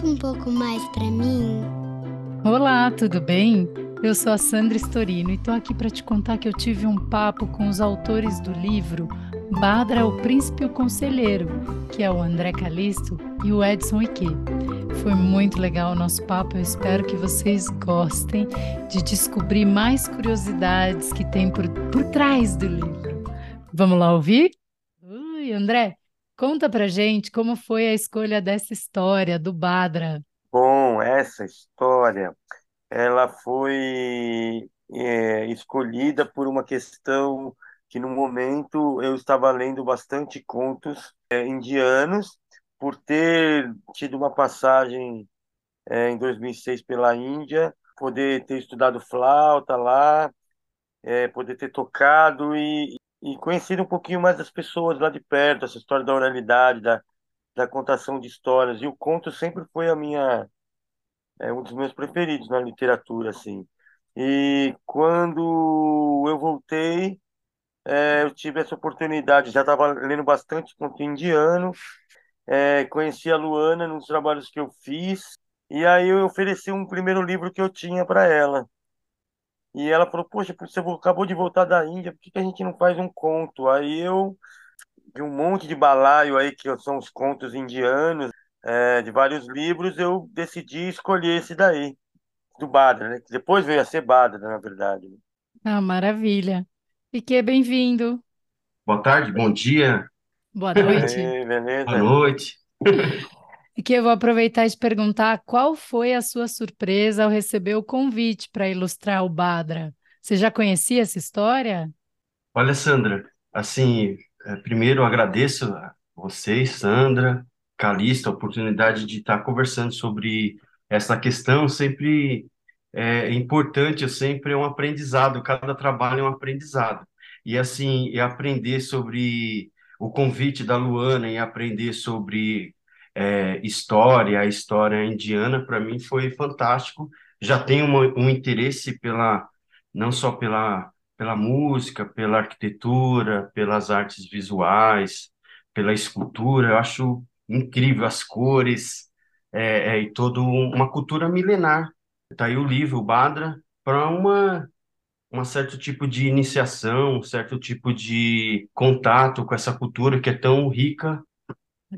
conta um pouco mais para mim? Olá, tudo bem? Eu sou a Sandra Storino e estou aqui para te contar que eu tive um papo com os autores do livro Badra, o Príncipe e o Conselheiro, que é o André Calisto e o Edson Ike. Foi muito legal o nosso papo, eu espero que vocês gostem de descobrir mais curiosidades que tem por, por trás do livro. Vamos lá ouvir? Ui, André, conta pra gente como foi a escolha dessa história do Badra. Bom, essa história, ela foi é, escolhida por uma questão que no momento eu estava lendo bastante contos é, indianos, por ter tido uma passagem é, em 2006 pela Índia, poder ter estudado flauta lá, é, poder ter tocado e, e conhecido um pouquinho mais das pessoas lá de perto, essa história da oralidade, da, da contação de histórias. E o conto sempre foi a minha é um dos meus preferidos na literatura, assim. E quando eu voltei, é, eu tive essa oportunidade. Já estava lendo bastante conto indiano, é, conheci a Luana nos trabalhos que eu fiz, e aí eu ofereci um primeiro livro que eu tinha para ela. E ela falou: Poxa, você acabou de voltar da Índia, por que, que a gente não faz um conto? Aí eu, de um monte de balaio aí, que são os contos indianos, é, de vários livros, eu decidi escolher esse daí, do Badra, né? Que depois veio a ser Badra, na verdade. né? Ah, maravilha. E que bem-vindo. Boa tarde, bom dia, Boa noite. aí, boa noite. E que eu vou aproveitar e te perguntar qual foi a sua surpresa ao receber o convite para ilustrar o Badra. Você já conhecia essa história? Olha, Sandra, assim, eh, primeiro agradeço a vocês, Sandra, Calista, a oportunidade de estar conversando sobre essa questão. Sempre é importante, sempre é um aprendizado, cada trabalho é um aprendizado. E assim, aprender sobre o convite da Luana e aprender sobre é, história, a história indiana, para mim foi fantástico. Já tenho uma- um interesse pela, não só pela, pela música, pela arquitetura, pelas artes visuais, pela escultura. Eu acho incrível as cores é, é, e toda um- uma cultura milenar. Está aí o livro, o Badra, para uma um certo tipo de iniciação, um certo tipo de contato com essa cultura que é tão rica.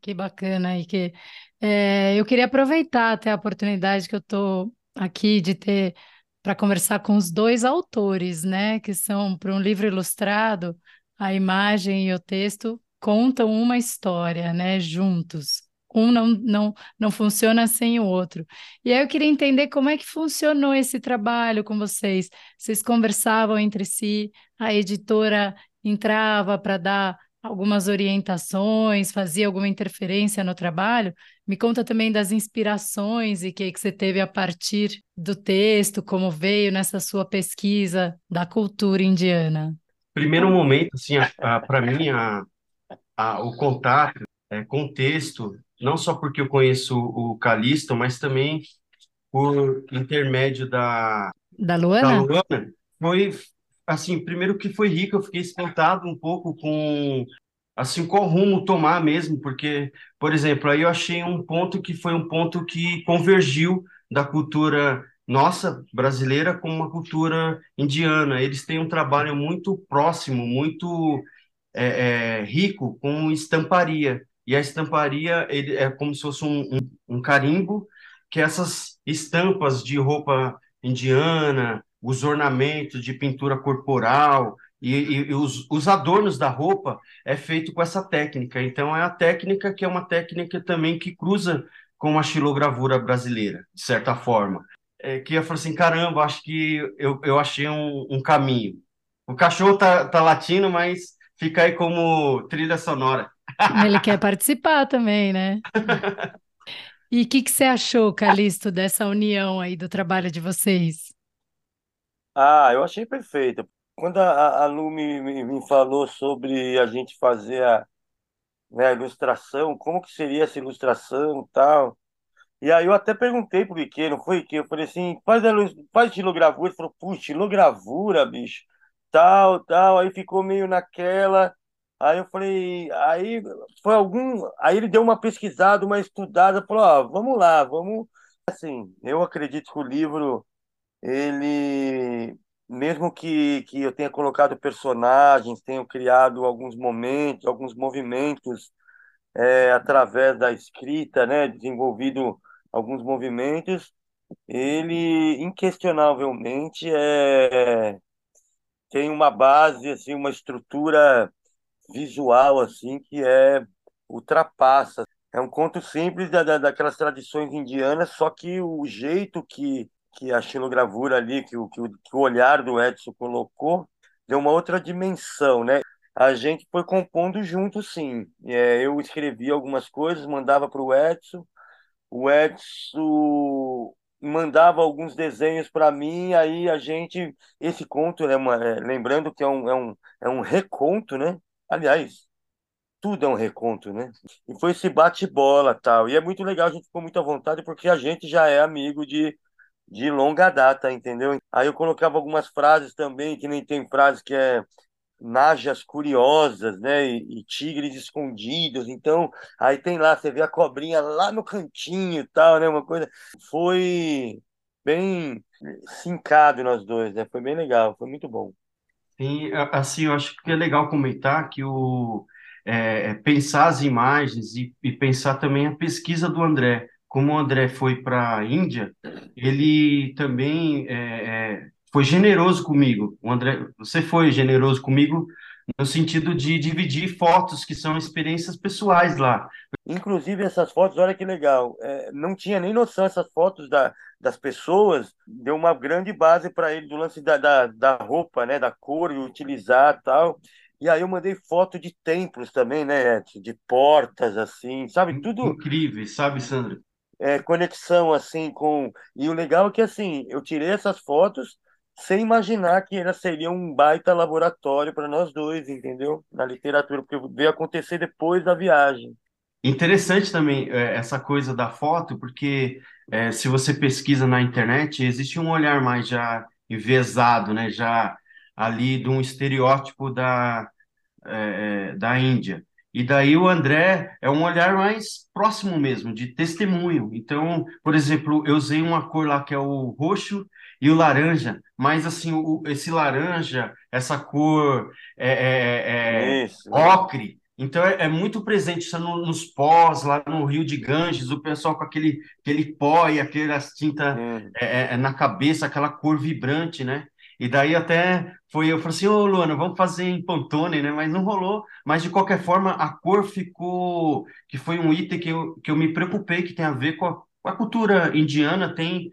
Que bacana. E que é, eu queria aproveitar até a oportunidade que eu estou aqui de ter para conversar com os dois autores, né? Que são para um livro ilustrado, a imagem e o texto contam uma história, né? Juntos. Um não, não, não funciona sem o outro. E aí eu queria entender como é que funcionou esse trabalho com vocês. Vocês conversavam entre si, a editora entrava para dar algumas orientações, fazia alguma interferência no trabalho? Me conta também das inspirações e que que você teve a partir do texto, como veio nessa sua pesquisa da cultura indiana. Primeiro momento, assim, para mim, a, a, o contato é, com o texto, não só porque eu conheço o Calixto, mas também por intermédio da, Da da Luana? Luana, foi, assim, primeiro que foi rico, eu fiquei espantado um pouco com, assim, qual rumo tomar mesmo, porque, por exemplo, aí eu achei um ponto que foi um ponto que convergiu da cultura nossa brasileira com uma cultura indiana. Eles têm um trabalho muito próximo, muito é, é, rico com estamparia. E a estamparia ele, é como se fosse um, um, um carimbo, que essas estampas de roupa indiana, os ornamentos de pintura corporal e, e, e os, os adornos da roupa é feito com essa técnica. Então é a técnica que é uma técnica também que cruza com a xilogravura brasileira, de certa forma. É, que eu falei assim, caramba, acho que eu, eu achei um, um caminho. O cachorro tá, tá latindo, mas fica aí como trilha sonora. Ele quer participar também, né? E o que que você achou, Calixto, dessa união aí do trabalho de vocês? Ah, eu achei perfeito. Quando a, a Lu me, me, me falou sobre a gente fazer a, né, a ilustração, como que seria essa ilustração e tal. E aí eu até perguntei pro não foi Ike? Eu falei assim, faz, a, faz estilogravura. Ele falou, puxa, estilogravura, bicho, tal, tal. Aí ficou meio naquela. Aí eu falei, aí foi algum, aí ele deu uma pesquisada, uma estudada, falou, ó, vamos lá, vamos, assim, eu acredito que o livro, ele, mesmo que, que eu tenha colocado personagens, tenho criado alguns momentos, alguns movimentos é, através da escrita, né, desenvolvido alguns movimentos, ele inquestionavelmente é, tem uma base, assim, uma estrutura visual assim que é ultrapassa. É um conto simples da, da, daquelas tradições indianas, só que o jeito que, que a xilogravura ali, que o, que, o, que o olhar do Edson colocou, deu uma outra dimensão, né? A gente foi compondo junto, sim. É, eu escrevi algumas coisas, mandava para o Edson, o Edson mandava alguns desenhos para mim, aí a gente, esse conto, né, uma, é, lembrando que é um, é, um, é um reconto, né? Aliás, tudo é um reconto, né? E foi esse bate-bola tal. E é muito legal, a gente ficou muito à vontade porque a gente já é amigo de, de longa data, entendeu? Aí eu colocava algumas frases também, que nem tem frase que é najas curiosas, né? E, e, tigres escondidos. Então, aí tem lá, você vê a cobrinha lá no cantinho e tal, né? Uma coisa. Foi bem sincado nós dois, né? Foi bem legal, foi muito bom. Sim, assim, eu acho que é legal comentar que o é, é, pensar as imagens e, e, pensar também a pesquisa do André. Como o André foi para a Índia, ele também é, é, foi generoso comigo. O André, você foi generoso comigo no sentido de dividir fotos que são experiências pessoais lá. Inclusive essas fotos, olha que legal, é, não tinha nem noção essas fotos da, das pessoas, deu uma grande base para ele do lance da, da, da roupa, né, da cor e utilizar tal. E aí eu mandei foto de templos também, né, de portas assim, sabe, tudo incrível, sabe, Sandro? É, conexão assim com e o legal é que assim eu tirei essas fotos sem imaginar que ela seria um baita laboratório para nós dois, entendeu? Na literatura, porque veio acontecer depois da viagem. Interessante também é, essa coisa da foto, porque é, se você pesquisa na internet, existe um olhar mais já envezado, né? Já ali de um estereótipo da, é, é da Índia. E daí o André é um olhar mais próximo mesmo, de testemunho. Então, por exemplo, eu usei uma cor lá que é o roxo e o laranja, mas assim, o, esse laranja, essa cor é, é, é, é ocre, então é, é, muito presente isso no, nos pós, lá no Rio de Ganges, o pessoal com aquele, aquele pó e aquela tinta é, é, na cabeça, aquela cor vibrante, né? E daí até foi, eu falei assim, ô Luana, vamos fazer em Pantone, né? Mas não rolou. Mas de qualquer forma, a cor ficou, que foi um item que eu, que eu me preocupei, que tem a ver com a, com a cultura indiana, tem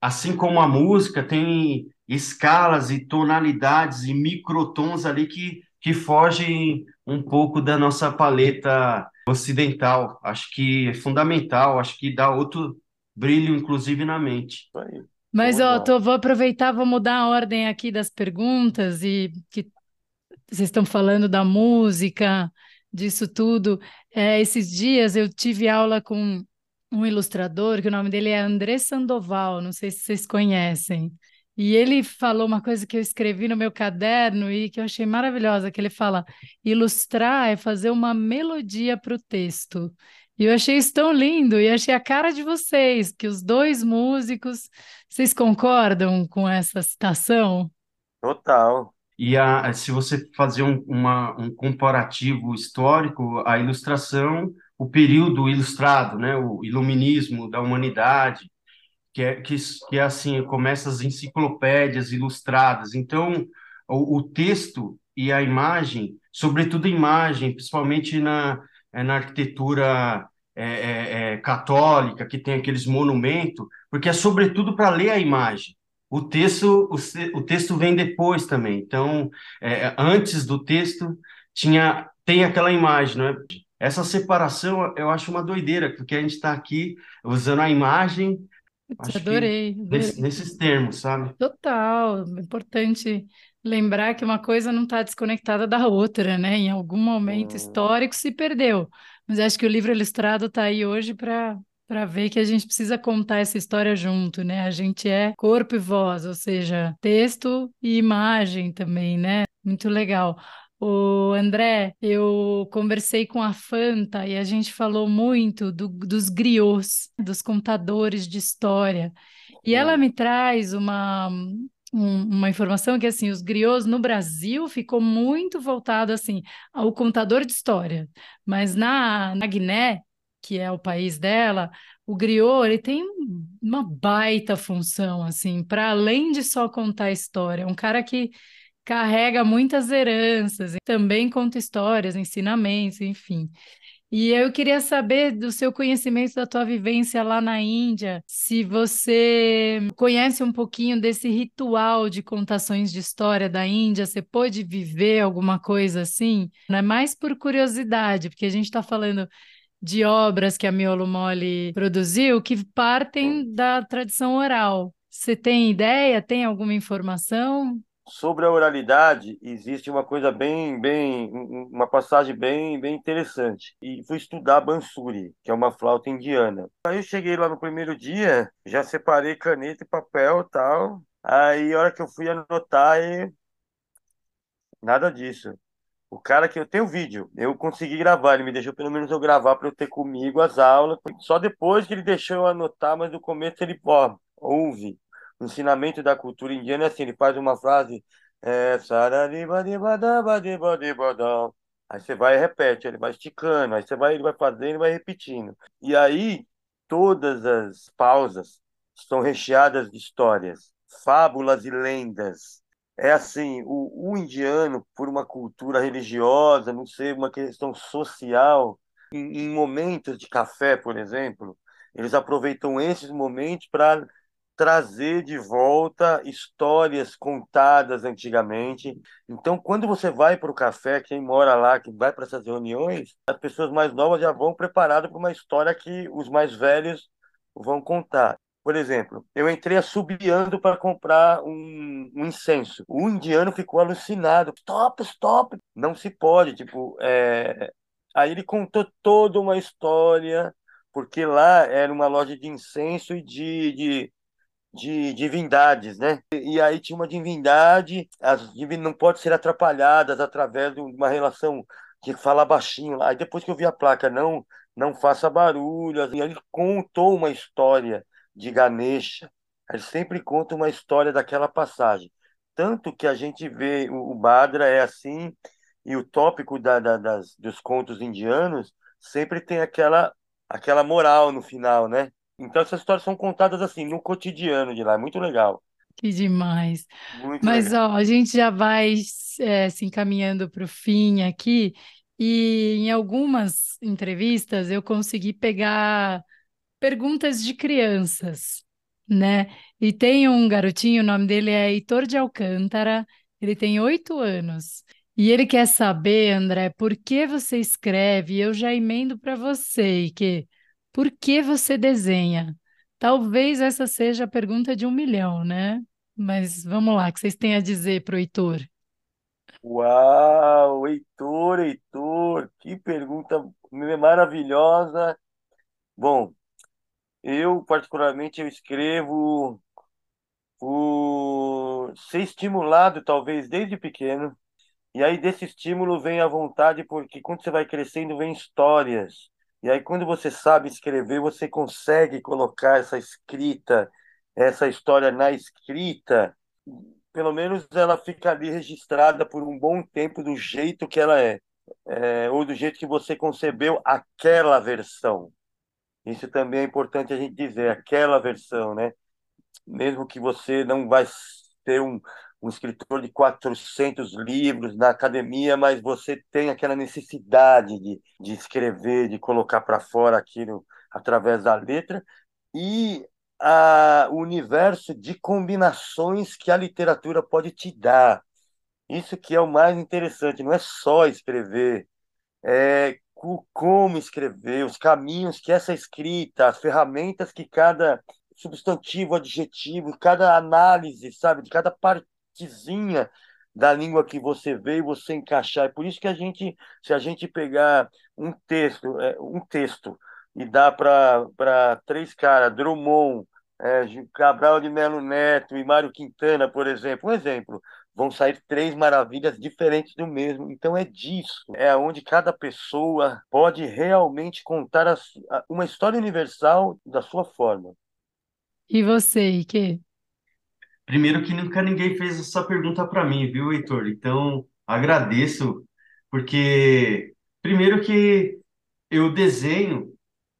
assim como a música tem escalas e tonalidades e microtons ali que, que fogem um pouco da nossa paleta ocidental. Acho que é fundamental, acho que dá outro brilho, inclusive, na mente. Mas, ó, tô, vou aproveitar, vou mudar a ordem aqui das perguntas e que vocês estão falando da música, disso tudo. É, esses dias eu tive aula com um ilustrador, que o nome dele é André Sandoval, não sei se vocês conhecem. E ele falou uma coisa que eu escrevi no meu caderno e que eu achei maravilhosa, que ele fala: ilustrar é fazer uma melodia para o texto. E eu achei isso tão lindo e achei a cara de vocês, que os dois músicos, vocês concordam com essa citação? Total. E a, se você fazer um, uma, um comparativo histórico, a ilustração o período ilustrado, né, o iluminismo da humanidade, que é, que, que é assim, começa as enciclopédias ilustradas. Então, o, o texto e a imagem, sobretudo a imagem, principalmente na, é, na arquitetura é, é, é, católica, que tem aqueles monumentos, porque é sobretudo para ler a imagem. O texto, o, o texto vem depois também. Então, é, antes do texto, tinha tem aquela imagem, não é? Essa separação eu acho uma doideira, porque a gente está aqui usando a imagem. Adorei, adorei. Nesse, nesses termos, sabe? Total. Importante lembrar que uma coisa não está desconectada da outra, né? Em algum momento hum. histórico se perdeu. Mas acho que o livro ilustrado está aí hoje para para ver que a gente precisa contar essa história junto, né? A gente é corpo e voz, ou seja, texto e imagem também, né? Muito legal. O André, eu conversei com a Fanta e a gente falou muito do, dos griots, dos contadores de história. E ela me traz uma, um, uma informação que assim, os griots no Brasil ficou muito voltado assim ao contador de história, mas na, na Guiné, que é o país dela, o griot ele tem uma baita função assim, para além de só contar história, um cara que carrega muitas heranças, também conta histórias, ensinamentos, enfim. E eu queria saber do seu conhecimento da tua vivência lá na Índia, se você conhece um pouquinho desse ritual de contações de história da Índia, você pôde viver alguma coisa assim? Não é mais por curiosidade, porque a gente está falando de obras que a Miolo Mole produziu que partem da tradição oral. Você tem ideia? Tem alguma informação? Sobre a oralidade, existe uma coisa bem, bem, uma passagem bem, bem interessante. E fui estudar Bansuri, que é uma flauta indiana. Aí eu cheguei lá no primeiro dia, já separei caneta e papel tal. Aí a hora que eu fui anotar, e... nada disso. O cara que eu tenho vídeo, eu consegui gravar, ele me deixou pelo menos eu gravar para eu ter comigo as aulas. Só depois que ele deixou eu anotar, mas no começo ele, ó, ouve ensinamento da cultura indiana é assim, ele faz uma frase, é, aí você vai e repete, ele vai esticando, aí você vai, ele vai fazendo e vai repetindo. E aí, todas as pausas estão recheadas de histórias, fábulas e lendas. É assim, o, o indiano, por uma cultura religiosa, não sei, uma questão social, em, em momentos de café, por exemplo, eles aproveitam esses momentos para trazer de volta histórias contadas antigamente. Então, quando você vai para o café, quem mora lá, que vai para essas reuniões, as pessoas mais novas já vão preparadas para uma história que os mais velhos vão contar. Por exemplo, eu entrei assobiando para comprar um, um, incenso. O indiano ficou alucinado. Stop, stop! Não se pode. Tipo, é... Aí ele contou toda uma história, porque lá era uma loja de incenso e de, de de divindades, né? E aí tinha uma divindade, as divindades não podem ser atrapalhadas através de uma relação de falar baixinho. Aí depois que eu vi a placa, não, não faça barulho, e ele contou uma história de Ganesha. Ele sempre conta uma história daquela passagem. Tanto que a gente vê o, Badra é assim, e o tópico da, da, das, dos contos indianos sempre tem aquela, aquela moral no final, né? Então essas histórias são contadas assim, no cotidiano de lá, é muito legal. Que demais. Muito Mas, legal. ó, a gente já vai é, se encaminhando para o fim aqui, e em algumas entrevistas eu consegui pegar perguntas de crianças, né? E tem um garotinho, o nome dele é Heitor de Alcântara, ele tem oito anos. E ele quer saber, André, por que você escreve? Eu já emendo para você, que por que você desenha? Talvez essa seja a pergunta de um milhão, né? Mas vamos lá, o que vocês têm a dizer para o Heitor? Uau, Heitor, Heitor, que pergunta maravilhosa. Bom, eu particularmente eu escrevo por ser estimulado talvez desde pequeno. E aí desse estímulo vem a vontade, porque quando você vai crescendo vem histórias. E aí, quando você sabe escrever, você consegue colocar essa escrita, essa história na escrita, pelo menos ela fica ali registrada por um bom tempo do jeito que ela é, é ou do jeito que você concebeu aquela versão. Isso também é importante a gente dizer, aquela versão, né? Mesmo que você não vai ter um, um escritor de 400 livros na academia, mas você tem aquela necessidade de, de escrever, de colocar para fora aquilo através da letra, e a, o universo de combinações que a literatura pode te dar. Isso que é o mais interessante, não é só escrever, é como escrever, os caminhos que essa escrita, as ferramentas que cada substantivo, adjetivo, cada análise, sabe, de cada parte partezinha da língua que você vê e você encaixar. É por isso que a gente, se a gente pegar um texto, é, um texto e dá para três caras, Drummond, é, Cabral de Melo Neto e Mário Quintana, por exemplo, um exemplo, vão sair três maravilhas diferentes do mesmo. Então é disso, é onde cada pessoa pode realmente contar a, a, uma história universal da sua forma. E você, Ike? Primeiro que nunca ninguém fez essa pergunta para mim, viu, Heitor? Então, agradeço, porque primeiro que eu desenho,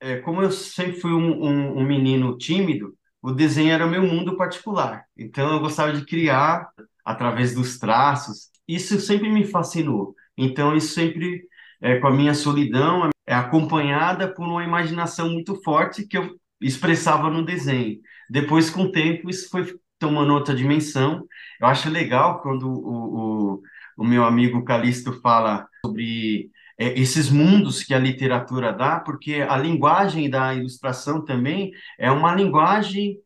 é, como eu sempre fui um, um, um menino tímido, o desenho era o meu mundo particular. Então, eu gostava de criar através dos traços. Isso sempre me fascinou. Então, isso sempre, é, com a minha solidão, é acompanhada por uma imaginação muito forte que eu expressava no desenho. Depois, com o tempo, isso foi tomando outra dimensão. Eu acho legal quando o, o, o meu amigo Calixto fala sobre é, esses mundos que a literatura dá, porque a linguagem da ilustração também é uma linguagem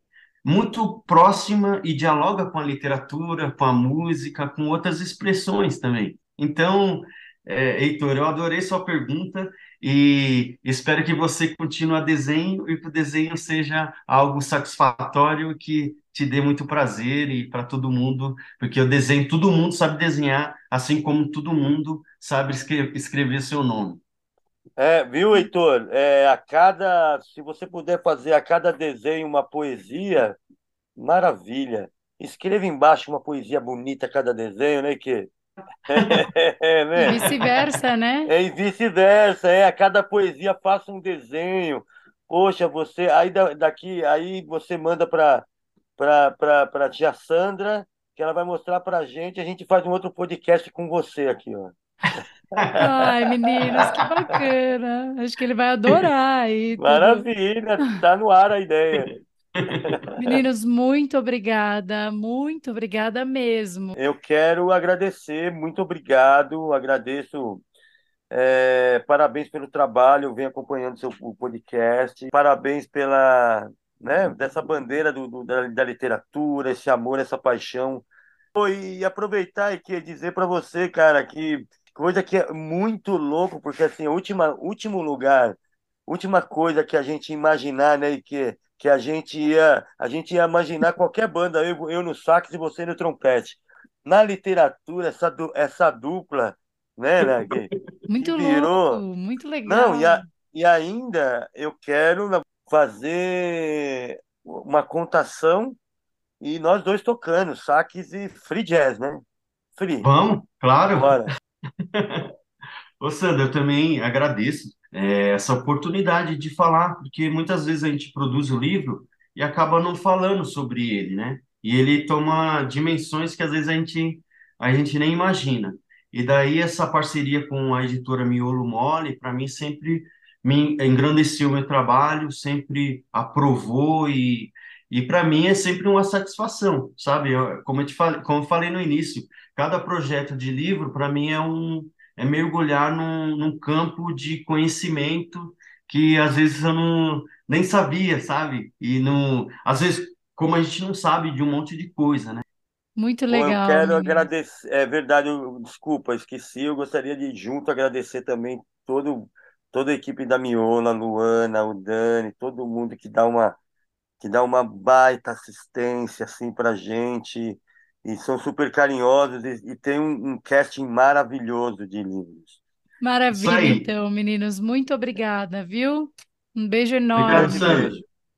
muito próxima e dialoga com a literatura, com a música, com outras expressões também. Então, é, Heitor, eu adorei sua pergunta e espero que você continue a desenho e que o desenho seja algo satisfatório que te dê muito prazer e para todo mundo, porque o desenho, todo mundo sabe desenhar, assim como todo mundo sabe escrever, escrever seu nome. É, viu, Heitor? É, a cada, se você puder fazer a cada desenho uma poesia, maravilha. Escreva embaixo uma poesia bonita a cada desenho, né, que é, né? E vice-versa, né? É, e vice-versa, é, a cada poesia faça um desenho. Poxa, você aí daqui, aí você manda para para para tia Sandra, que ela vai mostrar para a gente, a gente faz um outro podcast com você aqui, ó. Ai, meninos, que bacana. Acho que ele vai adorar aí. Maravilha, tá no ar a ideia. Meninos, muito obrigada, muito obrigada mesmo. Eu quero agradecer, muito obrigado, agradeço. É, parabéns pelo trabalho, eu venho acompanhando seu podcast. Parabéns pela, né, dessa bandeira do, do da, da, literatura, esse amor, essa paixão. E aproveitar e dizer para você, cara, que coisa que é muito louco, porque assim, última, último lugar, última coisa que a gente imaginar, né, e que que a gente ia, a gente ia imaginar qualquer banda, eu, eu no sax e você no trompete. Na literatura, essa, essa dupla, né, né que, muito que virou... louco, muito legal. Não, e, a, e ainda eu quero fazer uma contação e nós dois tocando, sax e free jazz, né? Free. Vamos, claro. Bora. Ô, Sandra, eu também agradeço é, essa oportunidade de falar, porque muitas vezes a gente produz o livro e acaba não falando sobre ele, né? E ele toma dimensões que às vezes a gente, a gente nem imagina. E daí essa parceria com a editora Miolo Mole, para mim sempre me engrandeceu o meu trabalho, sempre aprovou e, e para mim é sempre uma satisfação, sabe? Eu, como eu te falei, como eu falei no início, cada projeto de livro para mim é um é mergulhar num, num campo de conhecimento que às vezes eu não, nem sabia, sabe? E não, às vezes, como a gente não sabe de um monte de coisa, né? Muito legal. eu quero agradecer, é verdade, eu, desculpa, esqueci, eu gostaria de junto agradecer também todo, toda a equipe da Miola, a Luana, o Dani, todo mundo que dá uma que dá uma baita assistência assim pra gente e são super carinhosos e, e tem um, um casting maravilhoso de livros. Maravilha, então, meninos. Muito obrigada, viu? Um beijo enorme. Obrigado.